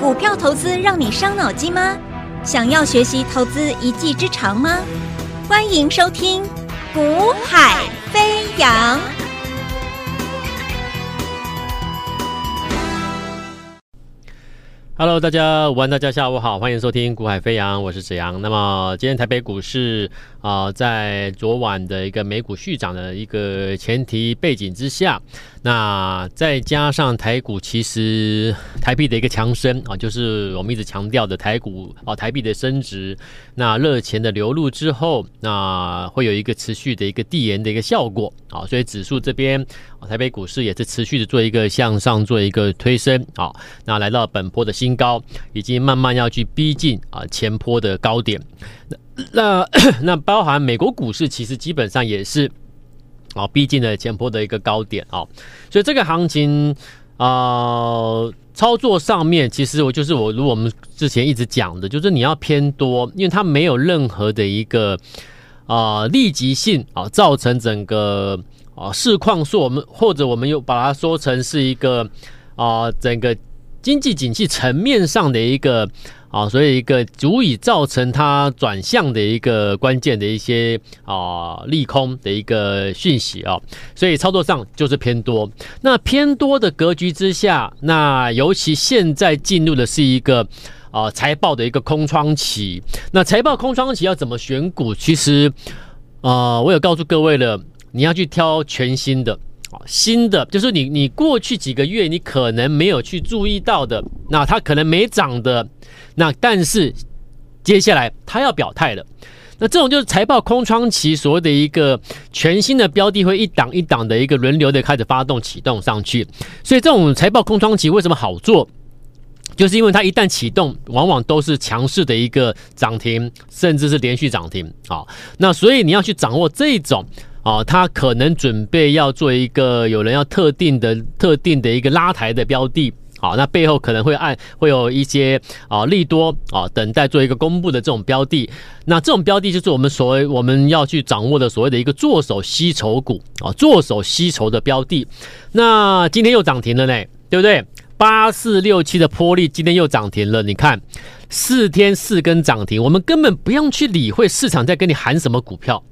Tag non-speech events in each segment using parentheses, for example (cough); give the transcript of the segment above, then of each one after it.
股票投资让你伤脑筋吗？想要学习投资一技之长吗？欢迎收听《股海飞扬》。Hello，大家午安，大家下午好，欢迎收听《股海飞扬》，我是子阳。那么今天台北股市啊、在昨晚的一个美股续涨的一个前提背景之下，那再加上台股其实台币的一个强升啊，就是我们一直强调的台股啊，台币的升值，那热钱的流入之后，那会有一个持续的一个递延的一个效果啊，所以指数这边。啊台北股市也是持续的做一个向上，做一个推升啊，那来到本波的新高，已经慢慢要去逼近啊前坡的高点。那那 (clears throat) 那包含美国股市，其实基本上也是啊逼近了前波的一个高点啊，所以这个行情啊操作上面，其实我就是我如果我们之前一直讲的，就是你要偏多，因为它没有任何的一个啊立即性啊造成整个。啊，市况说我们或者我们又把它说成是一个啊，整个经济景气层面上的一个啊，所以一个足以造成它转向的一个关键的一些啊利空的一个讯息啊，所以操作上就是偏多。那偏多的格局之下，那尤其现在进入的是一个啊财报的一个空窗期。那财报空窗期要怎么选股？其实啊，我有告诉各位了。你要去挑全新的，新的就是你你过去几个月你可能没有去注意到的，那它可能没涨的，那但是接下来它要表态了，那这种就是财报空窗期所谓的一个全新的标的会一档一档的一个轮流的开始发动启动上去，所以这种财报空窗期为什么好做？就是因为它一旦启动，往往都是强势的一个涨停，甚至是连续涨停啊，那所以你要去掌握这种。啊，他可能准备要做一个有人要特定的、特定的一个拉抬的标的，好，那背后可能会按会有一些啊利多啊等待做一个公布的这种标的，那这种标的就是我们所谓我们要去掌握的所谓的一个做手吸筹股啊，做手吸筹的标的。那今天又涨停了呢，对不对？八四六七的波利今天又涨停了，你看四天四根涨停，我们根本不用去理会市场在跟你喊什么股票。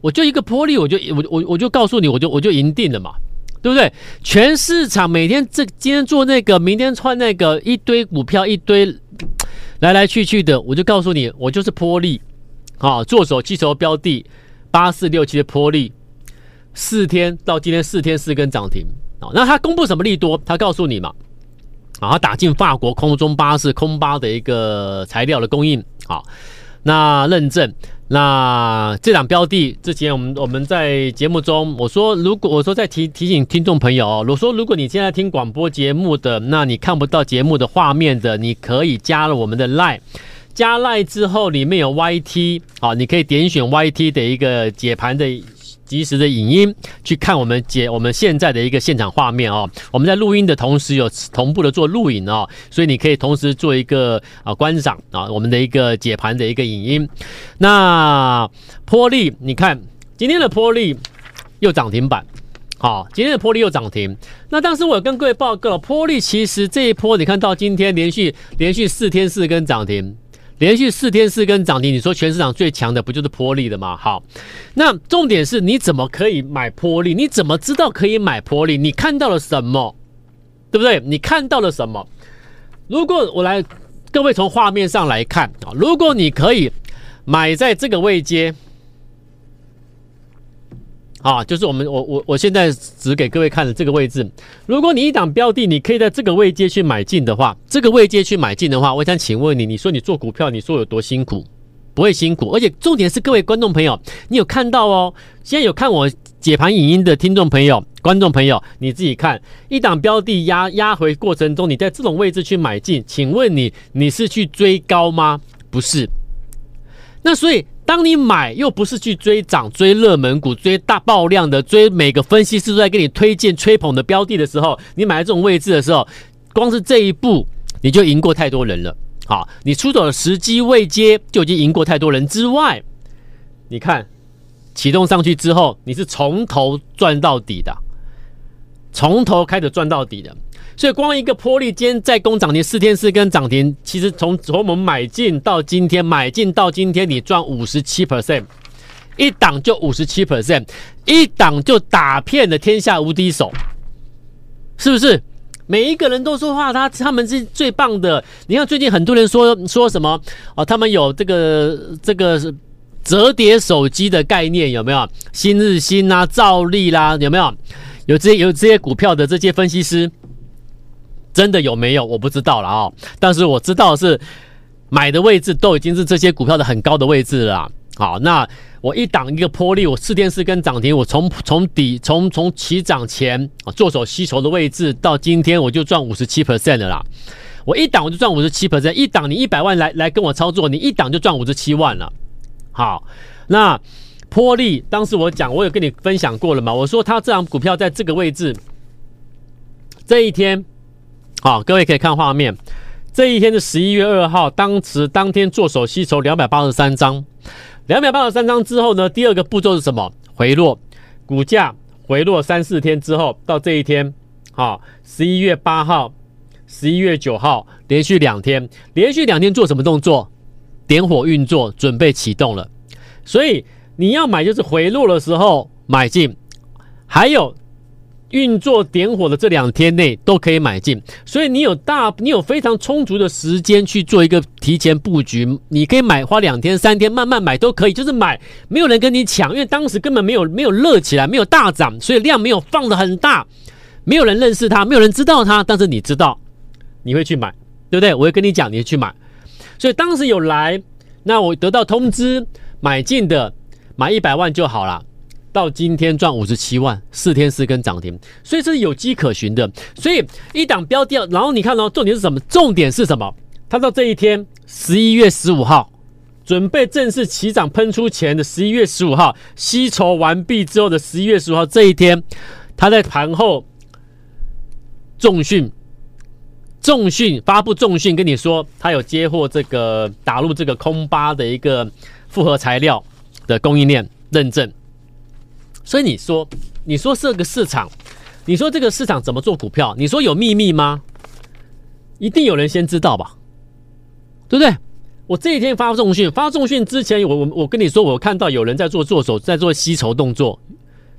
我就一个波力，我就我我我就告诉你，我就我就赢定了嘛，对不对？全市场每天这今天做那个，明天穿那个，一堆股票一堆 (tsk) 来来去去的，我就告诉你，我就是波力啊，做手吸筹标的八四六七的波力，四天到今天四天四根涨停啊。那他公布什么利多？他告诉你嘛，啊，他打进法国空中巴士空巴的一个材料的供应啊，那认证。那这档标的之前，我们我们在节目中我说，如果我说再提提醒听众朋友哦，我说如果你现在听广播节目的，那你看不到节目的画面的，你可以加了我们的 Line，加 Line 之后里面有 YT，啊，你可以点选 YT 的一个解盘的。及时的影音去看我们解我们现在的一个现场画面哦，我们在录音的同时有同步的做录影哦，所以你可以同时做一个啊观赏啊我们的一个解盘的一个影音。那波力，你看今天的波力又涨停板，好，今天的波力又涨停。那当时我有跟各位报告，波力其实这一波你看到今天连续连续四天四根涨停。连续四天四根涨停，你说全市场最强的不就是玻璃的吗？好，那重点是你怎么可以买玻璃？你怎么知道可以买玻璃？你看到了什么？对不对？你看到了什么？如果我来，各位从画面上来看啊，如果你可以买在这个位阶。啊，就是我们我我我现在指给各位看的这个位置。如果你一档标的，你可以在这个位阶去买进的话，这个位阶去买进的话，我想请问你，你说你做股票，你说有多辛苦？不会辛苦，而且重点是各位观众朋友，你有看到哦？现在有看我解盘影音的听众朋友、观众朋友，你自己看，一档标的压压回过程中，你在这种位置去买进，请问你你是去追高吗？不是。那所以。当你买又不是去追涨、追热门股、追大爆量的、追每个分析师都在给你推荐、吹捧的标的的时候，你买在这种位置的时候，光是这一步你就赢过太多人了。好，你出手的时机未接就已经赢过太多人之外，你看启动上去之后，你是从头赚到底的。从头开始赚到底的。所以光一个玻璃今天在攻涨停四天四根涨停，其实从从我们买进到今天，买进到今天你赚五十七 percent，一档就五十七 percent，一档就打遍了天下无敌手，是不是？每一个人都说话，他他们是最棒的。你看最近很多人说说什么哦，他们有这个这个折叠手机的概念有没有？新日新啊，兆利啦，有没有？有这些有这些股票的这些分析师。真的有没有？我不知道了啊、哦，但是我知道是买的位置都已经是这些股票的很高的位置了。好，那我一档一个波利，我四天四根涨停，我从从底从从起涨前做手吸筹的位置到今天，我就赚五十七 percent 了啦。我一档我就赚五十七 percent，一档你一百万来来跟我操作，你一档就赚五十七万了。好，那波利当时我讲，我有跟你分享过了嘛？我说他这档股票在这个位置，这一天。好，各位可以看画面。这一天是十一月二号，当时当天做手吸筹两百八十三张，两百八十三张之后呢，第二个步骤是什么？回落，股价回落三四天之后，到这一天，好，十一月八号、十一月九号，连续两天，连续两天做什么动作？点火运作，准备启动了。所以你要买，就是回落的时候买进，还有。运作点火的这两天内都可以买进，所以你有大，你有非常充足的时间去做一个提前布局。你可以买，花两天、三天慢慢买都可以，就是买，没有人跟你抢，因为当时根本没有没有热起来，没有大涨，所以量没有放的很大，没有人认识它，没有人知道它，但是你知道，你会去买，对不对？我会跟你讲，你会去买，所以当时有来，那我得到通知买进的，买一百万就好了。到今天赚五十七万，四天四根涨停，所以这是有迹可循的。所以一档标掉，然后你看到重点是什么？重点是什么？它到这一天，十一月十五号，准备正式起涨喷出前的十一月十五号，吸筹完毕之后的十一月十五号这一天，它在盘后重讯，重讯发布重讯，跟你说它有接获这个打入这个空巴的一个复合材料的供应链认证。所以你说，你说这个市场，你说这个市场怎么做股票？你说有秘密吗？一定有人先知道吧，对不对？我这一天发重讯，发重讯之前，我我我跟你说，我看到有人在做做手，在做吸筹动作。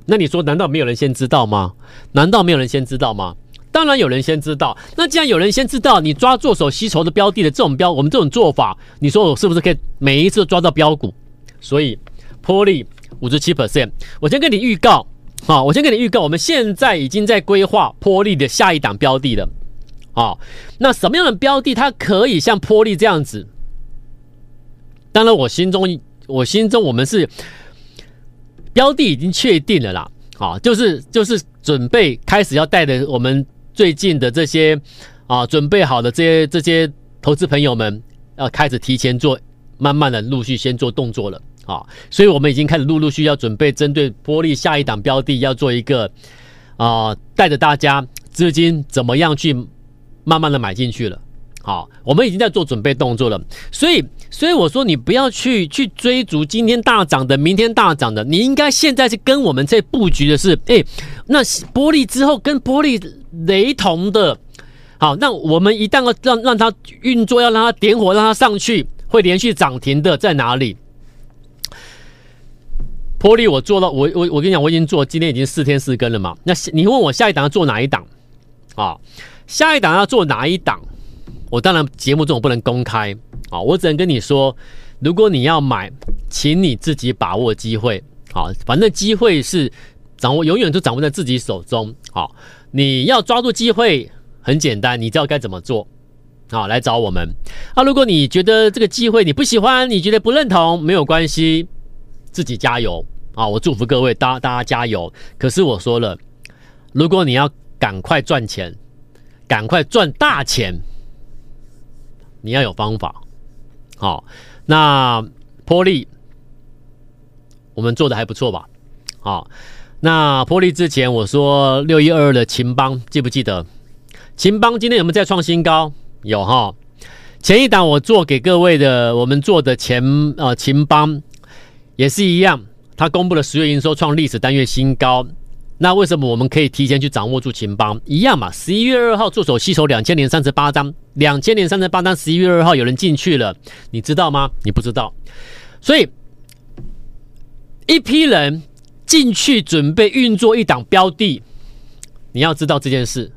那你说，难道没有人先知道吗？难道没有人先知道吗？当然有人先知道。那既然有人先知道，你抓做手吸筹的标的的这种标，我们这种做法，你说我是不是可以每一次抓到标股？所以，波丽。五十七 percent，我先跟你预告，好，我先跟你预告，我们现在已经在规划波利的下一档标的了，好，那什么样的标的它可以像波利这样子？当然，我心中，我心中我们是标的已经确定了啦，好，就是就是准备开始要带着我们最近的这些啊准备好的这些这些投资朋友们，要开始提前做，慢慢的陆续先做动作了。啊，所以我们已经开始陆陆续续要准备针对玻璃下一档标的，要做一个啊，带着大家资金怎么样去慢慢的买进去了。好，我们已经在做准备动作了。所以，所以我说你不要去去追逐今天大涨的，明天大涨的，你应该现在是跟我们在布局的是，哎，那玻璃之后跟玻璃雷同的，好，那我们一旦要让让它运作，要让它点火，让它上去，会连续涨停的在哪里？波利，我做到我我我跟你讲，我已经做，今天已经四天四根了嘛。那你问我下一档要做哪一档啊？下一档要做哪一档？我当然节目中我不能公开啊，我只能跟你说，如果你要买，请你自己把握机会啊。反正机会是掌握，永远都掌握在自己手中。好，你要抓住机会很简单，你知道该怎么做啊？来找我们啊。如果你觉得这个机会你不喜欢，你觉得不认同，没有关系。自己加油啊！我祝福各位，大大家加油。可是我说了，如果你要赶快赚钱，赶快赚大钱，你要有方法。好，那波丽我们做的还不错吧？好，那波丽之前我说六一二二的秦邦记不记得？秦邦今天有没有再创新高？有哈。前一档我做给各位的，我们做的前呃秦邦。也是一样，他公布了十月营收创历史单月新高，那为什么我们可以提前去掌握住秦邦？一样嘛，十一月二号助手吸筹两千零三十八张，两千零三十八张，十一月二号有人进去了，你知道吗？你不知道，所以一批人进去准备运作一档标的，你要知道这件事。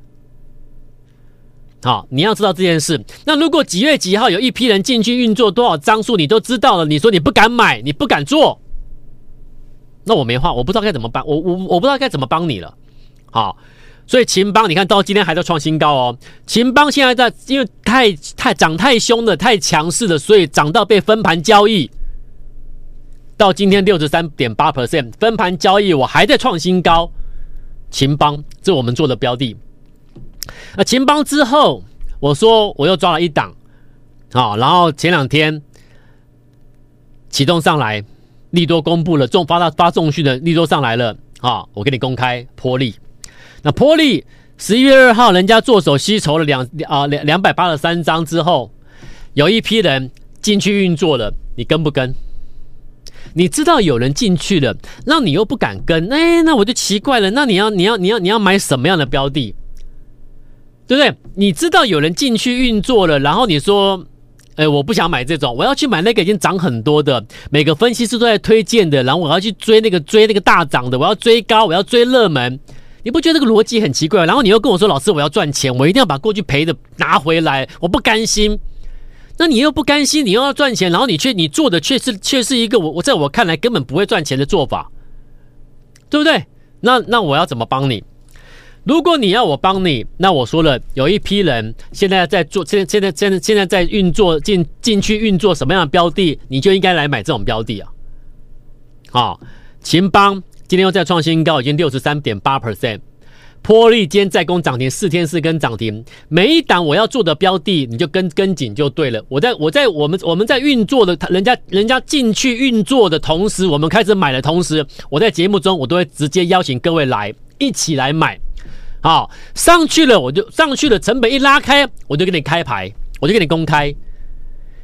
好，你要知道这件事。那如果几月几号有一批人进去运作多少张数，你都知道了。你说你不敢买，你不敢做，那我没话，我不知道该怎么办。我我我不知道该怎么帮你了。好，所以秦邦你看到今天还在创新高哦。秦邦现在在，因为太太涨太凶了，太强势了，所以涨到被分盘交易。到今天六十三点八 percent 分盘交易，我还在创新高。秦邦，这我们做的标的。那秦邦之后，我说我又抓了一档，好，然后前两天启动上来，利多公布了，重发到发重讯的利多上来了，啊，我给你公开波丽。那波丽十一月二号，人家做手吸筹了两啊两两百八十三张之后，有一批人进去运作了，你跟不跟？你知道有人进去了，那你又不敢跟，哎，那我就奇怪了，那你要你要你要你要买什么样的标的？对不对？你知道有人进去运作了，然后你说：“哎，我不想买这种，我要去买那个已经涨很多的，每个分析师都在推荐的，然后我要去追那个追那个大涨的，我要追高，我要追热门。”你不觉得这个逻辑很奇怪？然后你又跟我说：“老师，我要赚钱，我一定要把过去赔的拿回来，我不甘心。”那你又不甘心，你又要赚钱，然后你却你做的却是却是一个我我在我看来根本不会赚钱的做法，对不对？那那我要怎么帮你？如果你要我帮你，那我说了，有一批人现在在做，现现在现在现在在运作进进去运作什么样的标的，你就应该来买这种标的啊。好，秦邦今天又再创新高，已经六十三点八 percent。波利今天再攻涨停，四天四根涨停，每一档我要做的标的，你就跟跟紧就对了。我在我在我们我们在运作的，人家人家进去运作的同时，我们开始买的同时，我在节目中我都会直接邀请各位来一起来买。好，上去了我就上去了，成本一拉开，我就给你开牌，我就给你公开。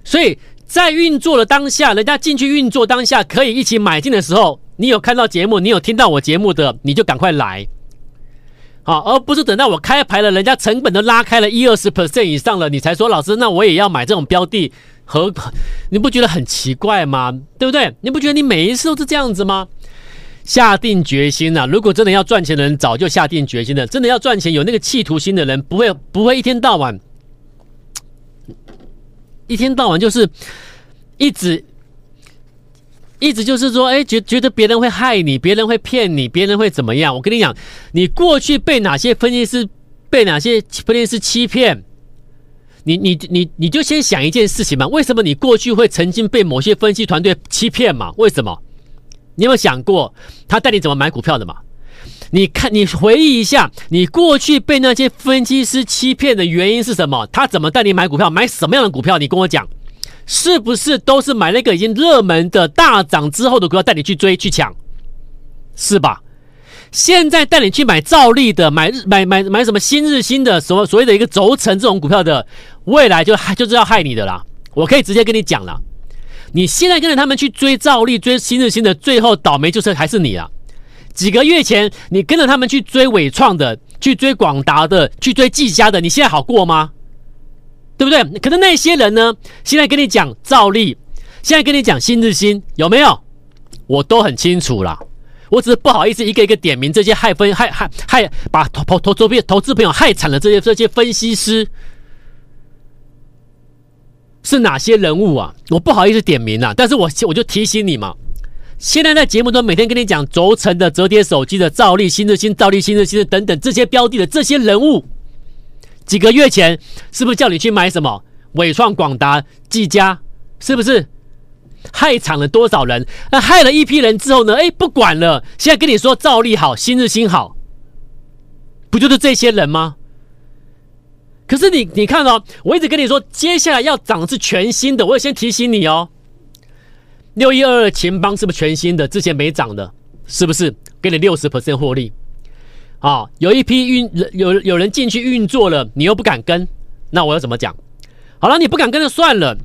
所以在运作的当下，人家进去运作当下可以一起买进的时候，你有看到节目，你有听到我节目的，你就赶快来。好，而不是等到我开牌了，人家成本都拉开了一二十 percent 以上了，你才说老师，那我也要买这种标的，和你不觉得很奇怪吗？对不对？你不觉得你每一次都是这样子吗？下定决心了、如果真的要赚钱的人，早就下定决心了。真的要赚钱，有那个企图心的人，不会不会一天到晚，一天到晚就是一直一直就是说，哎，觉觉得别人会害你，别人会骗你，别人会怎么样？我跟你讲，你过去被哪些分析师被哪些分析师欺骗？你你你你就先想一件事情嘛，为什么你过去会曾经被某些分析团队欺骗嘛？为什么？你有没有想过他带你怎么买股票的嘛？你看，你回忆一下，你过去被那些分析师欺骗的原因是什么？他怎么带你买股票？买什么样的股票？你跟我讲，是不是都是买那个已经热门的大涨之后的股票带你去追去抢？是吧？现在带你去买兆利的，买日买买买什么新日新的什么所谓的一个轴承这种股票的，未来就就是要害你的啦！我可以直接跟你讲了。你现在跟着他们去追兆利、追新日新的，最后倒霉就是还是你啊！几个月前你跟着他们去追伟创的、去追广达的、去追技嘉的，你现在好过吗？对不对？可是那些人呢？现在跟你讲兆利，现在跟你讲新日新，有没有？我都很清楚啦，我只是不好意思一个一个点名这些害分害害害把投投投资投资朋友害惨了这些这些分析师。是哪些人物啊？我不好意思点名啊，但是我我就提醒你嘛。现在在节目中每天跟你讲轴承的、折叠手机的、兆利、新日新、兆利、新日新的等等这些标的的这些人物，几个月前是不是叫你去买什么伟创、广达、技嘉？是不是害惨了多少人？那害了一批人之后呢？哎，不管了，现在跟你说兆利好、新日新好，不就是这些人吗？可是你你看哦，我一直跟你说，接下来要涨是全新的。我也先提醒你哦，六一二二秦邦是不是全新的？之前没涨的，是不是？给你六十 percent 获利啊？有一批运有有人进去运作了，你又不敢跟，那我要怎么讲？好了，你不敢跟就算了。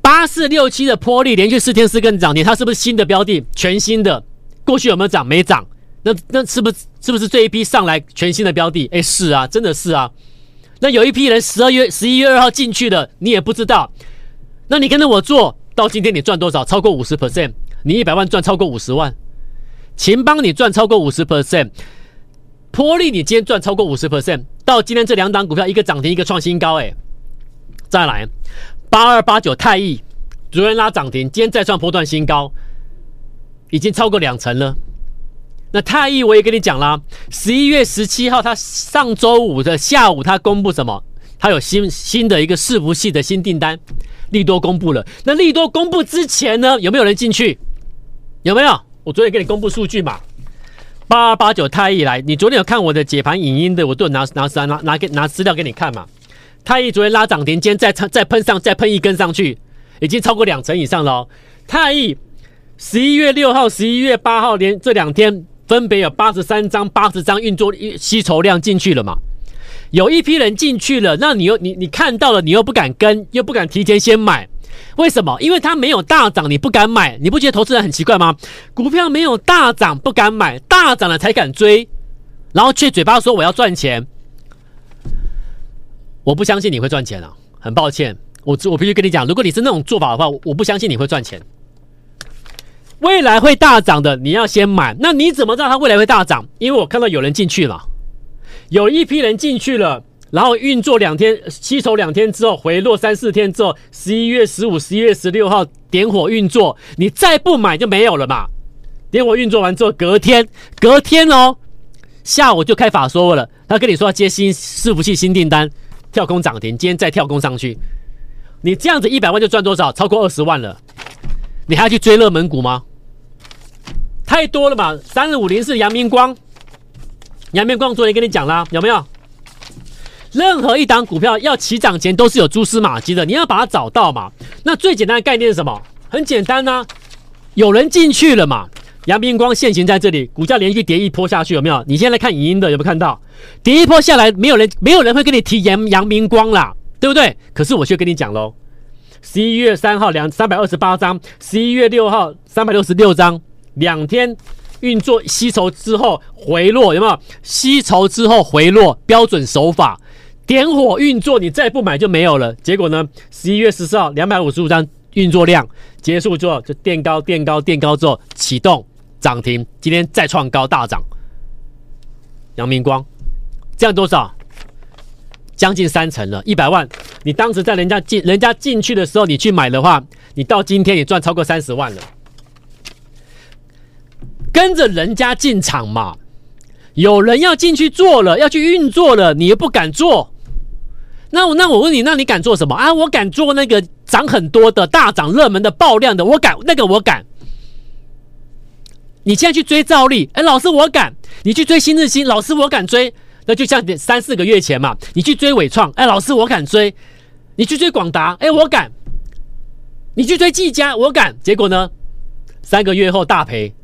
八四六七的波利连续四天四根涨停，它是不是新的标的？全新的，过去有没有涨？没涨。那那是不是是不是这一批上来全新的标的？哎，是啊，真的是啊。那有一批人十二月十一月二号进去的，你也不知道。那你跟着我做到今天，你赚多少？超过五十 percent，你一百万赚超过五十万。秦邦你赚超过五十 percent，波利你今天赚超过五十 percent。到今天这两档股票，一个涨停，一个创新高，哎。再来，八二八九太毅，昨天拉涨停，今天再创波段新高，已经超过两成了。那太毅我也跟你讲啦，十一月十七号，他上周五的下午，他公布什么？他有新新的一个伺服器的新订单，利多公布了。那利多公布之前呢，有没有人进去？有没有？我昨天给你公布数据嘛，八二八九太毅来，你昨天有看我的解盘影音的，我都有拿拿拿拿拿给拿资料给你看嘛。太毅昨天拉涨停，今天再再喷上，再喷一根上去，已经超过两成以上了哦。太毅十一月六号、十一月八号连这两天分别有八十三张、八十张运作吸筹量进去了嘛？有一批人进去了，那你又你你看到了，你又不敢跟，又不敢提前先买，为什么？因为它没有大涨，你不敢买，你不觉得投资人很奇怪吗？股票没有大涨不敢买，大涨了才敢追，然后却嘴巴说我要赚钱。我不相信你会赚钱啊！很抱歉，我我必须跟你讲，如果你是那种做法的话，我不相信你会赚钱。未来会大涨的，你要先买。那你怎么知道它未来会大涨？因为我看到有人进去了，有一批人进去了，然后运作两天，吸筹两天之后回落三四天之后，十一月十五、十一月十六号点火运作，你再不买就没有了嘛。点火运作完之后，隔天隔天哦，下午就开法说了，他跟你说要接新伺服器新订单。跳空涨停，今天再跳空上去，你这样子一百万就赚多少？超过二十万了，你还要去追热门股吗？太多了嘛！三五零是阳明光，阳明光昨天跟你讲啦，有没有？任何一档股票要起涨前都是有蛛丝马迹的，你要把它找到嘛。那最简单的概念是什么？很简单呐、有人进去了嘛。阳明光现行在这里，股价连续跌一波下去，有没有？你现在看影音的有没有看到？跌一波下来，没有人，没有人会跟你提阳阳明光啦，对不对？可是我却跟你讲喽，十一月三号两三百二十八张，十一月六号三百六十六张，两天运作吸筹之后回落，有没有？吸筹之后回落，标准手法，点火运作，你再不买就没有了。结果呢？十一月十四号两百五十五张运作量结束之后，就垫高垫高垫高之后启动。涨停，今天再创高大涨。阳明光，这样多少？将近三成了，一百万。你当时在人家进人家进去的时候，你去买的话，你到今天也赚超过三十万了。跟着人家进场嘛，有人要进去做了，要去运作了，你又不敢做。那我那我问你，那你敢做什么啊？我敢做那个涨很多的大涨热门的爆量的，我敢那个我敢。你现在去追赵丽，哎，老师我敢；你去追新日新，老师我敢追。那就像三四个月前嘛，你去追伟创，哎，老师我敢追；你去追广达，哎，我敢；你去追技嘉，我敢。结果呢，三个月后大赔。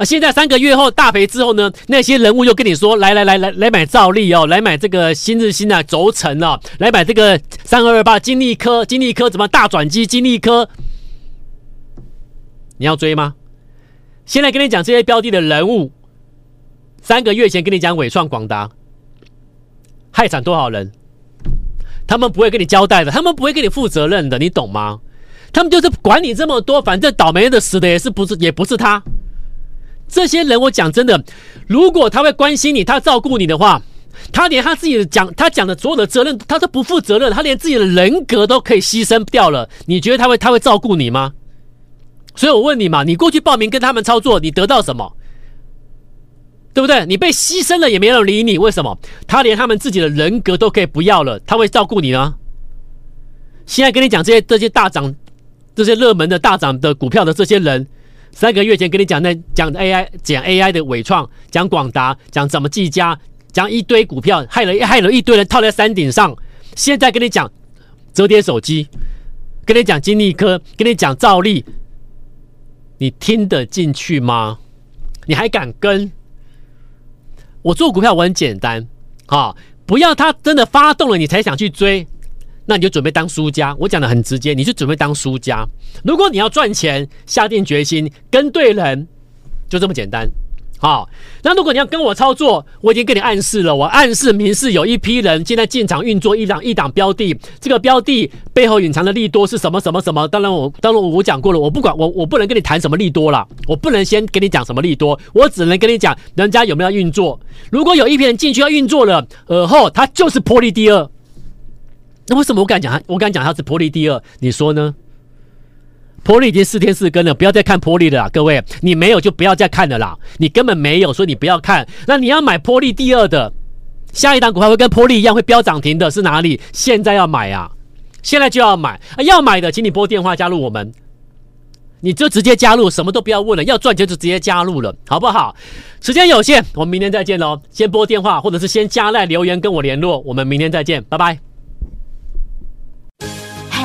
啊，现在三个月后大赔之后呢，那些人物又跟你说，来来来来来买兆利哦，来买这个新日新啊，轴承哦，来买这个三二二八金利科，金利科怎么大转机？金利科，你要追吗？现在跟你讲这些标的的人物，三个月前跟你讲纬创、广达，害惨多少人？他们不会跟你交代的，他们不会跟你负责任的，你懂吗？他们就是管你这么多，反正倒霉的死的也是不是也不是他。这些人我讲真的，如果他会关心你，他照顾你的话，他连他自己的讲他讲的所有的责任，他都不负责任，他连自己的人格都可以牺牲掉了，你觉得他会他会照顾你吗？所以我问你嘛，你过去报名跟他们操作，你得到什么？对不对？你被牺牲了也没人理你，为什么？他连他们自己的人格都可以不要了，他会照顾你呢？现在跟你讲这些这些大涨、这些热门的大涨的股票的这些人，三个月前跟你讲那讲 AI 讲 AI 的伟创，讲广达，讲怎么技嘉，讲一堆股票，害了害了一堆人套在山顶上。现在跟你讲折叠手机，跟你讲金利科，跟你讲兆利。你听得进去吗？你还敢跟？我做股票我很简单，啊，不要他真的发动了你才想去追，那你就准备当输家。我讲的很直接，你就准备当输家。如果你要赚钱，下定决心跟对人，就这么简单。好，那如果你要跟我操作，我已经给你暗示了，我暗示明示有一批人现在进场运作一档一档标的，这个标的背后隐藏的利多是什么什么什么？当然我当然我讲过了，我不管我我不能跟你谈什么利多了，我不能先跟你讲什么利多，我只能跟你讲人家有没有运作。如果有一批人进去要运作了，而后他就是波莉第二，那为什么我敢讲他？我敢讲他是波莉第二，你说呢？波莉已经四天四更了，不要再看波莉了啦，各位，你没有就不要再看了啦，你根本没有，所以你不要看。那你要买波莉第二的，下一档股票会跟波莉一样会飙涨停的是哪里？现在要买啊，现在就要买啊！要买的，请你拨电话加入我们，你就直接加入，什么都不要问了，要赚钱就直接加入了，好不好？时间有限，我们明天再见喽。先拨电话，或者是先加赖留言跟我联络，我们明天再见，拜拜。